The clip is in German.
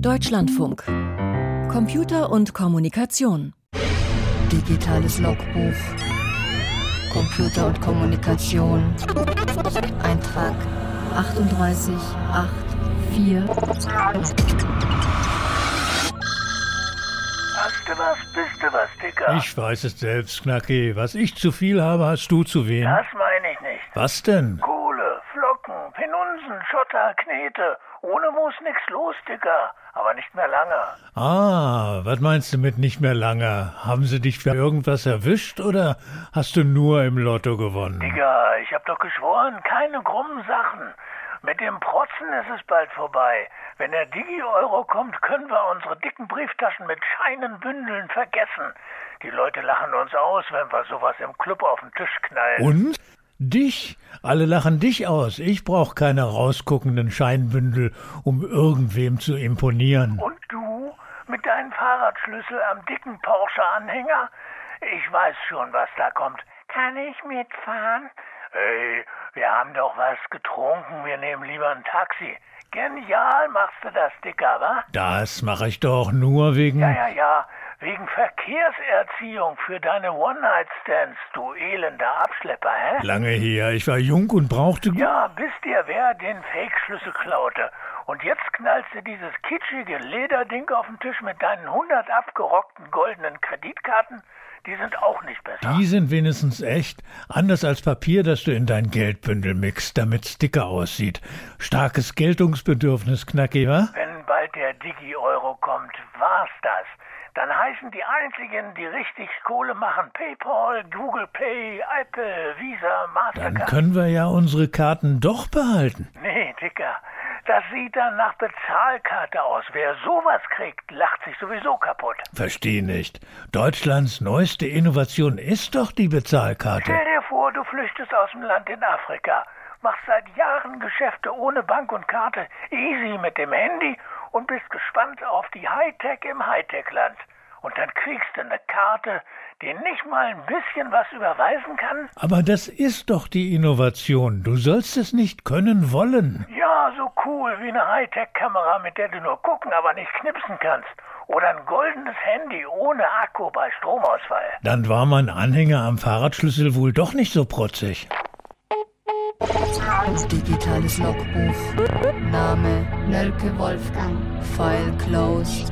Deutschlandfunk. Computer und Kommunikation. Digitales Logbuch. Computer und Kommunikation. Eintrag 3884. Hast du was, bist du was, Dicker? Ich weiß es selbst, Knacki. Was ich zu viel habe, hast du zu wenig. Das meine ich nicht. Was denn? Kohle, Flocken, Penunsen, Schotter, Knete. Ohne muss nix los, Dicker. Aber nicht mehr lange. Ah, was meinst du mit nicht mehr lange? Haben sie dich für irgendwas erwischt oder hast du nur im Lotto gewonnen? Digga, ich hab doch geschworen, keine krummen Sachen. Mit dem Protzen ist es bald vorbei. Wenn der Digi-Euro kommt, können wir unsere dicken Brieftaschen mit Scheinenbündeln vergessen. Die Leute lachen uns aus, wenn wir sowas im Club auf den Tisch knallen. Und? Dich? Alle lachen dich aus. Ich brauch keine rausguckenden Scheinbündel, um irgendwem zu imponieren. Und du? Mit deinem Fahrradschlüssel am dicken Porsche-Anhänger? Ich weiß schon, was da kommt. Kann ich mitfahren? Ey, wir haben doch was getrunken. Wir nehmen lieber ein Taxi. Genial machst du das, Dicker, wa? Das mache ich doch nur wegen. Ja, ja, ja. Wegen Verkehrserziehung für deine One-Night-Stands, du elender Abschlepper, hä? Lange her. Ich war jung und brauchte. Ja, wisst ihr, wer den Fake-Schlüssel klaute? Und jetzt knallst du dieses kitschige Lederding auf den Tisch mit deinen 100 abgerockten goldenen Kreditkarten? Die sind auch nicht besser. Die sind wenigstens echt. Anders als Papier, das du in dein Geldbündel mixt, damit's dicker aussieht. Starkes Geltungsbedürfnis, Knacki, wa? Wenn bald der Digi-Euro kommt, war's das. Dann heißen die einzigen, die richtig Kohle machen, PayPal, Google Pay, Apple, Visa, Dann Mastercard. können wir ja unsere Karten doch behalten. Nee, Dicker, das sieht dann nach Bezahlkarte aus. Wer sowas kriegt, lacht sich sowieso kaputt. Versteh nicht. Deutschlands neueste Innovation ist doch die Bezahlkarte. Stell dir vor, du flüchtest aus dem Land in Afrika, machst seit Jahren Geschäfte ohne Bank und Karte, easy mit dem Handy und bist gespannt auf die Hightech im Hightech-Land. Und dann kriegst du eine Karte, die nicht mal ein bisschen was überweisen kann? Aber das ist doch die Innovation. Du sollst es nicht können wollen. Ja, so cool wie eine Hightech-Kamera, mit der du nur gucken, aber nicht knipsen kannst. Oder ein goldenes Handy ohne Akku bei Stromausfall. Dann war mein Anhänger am Fahrradschlüssel wohl doch nicht so protzig. Digitales Logbuch. Name Nölke Wolfgang. File closed.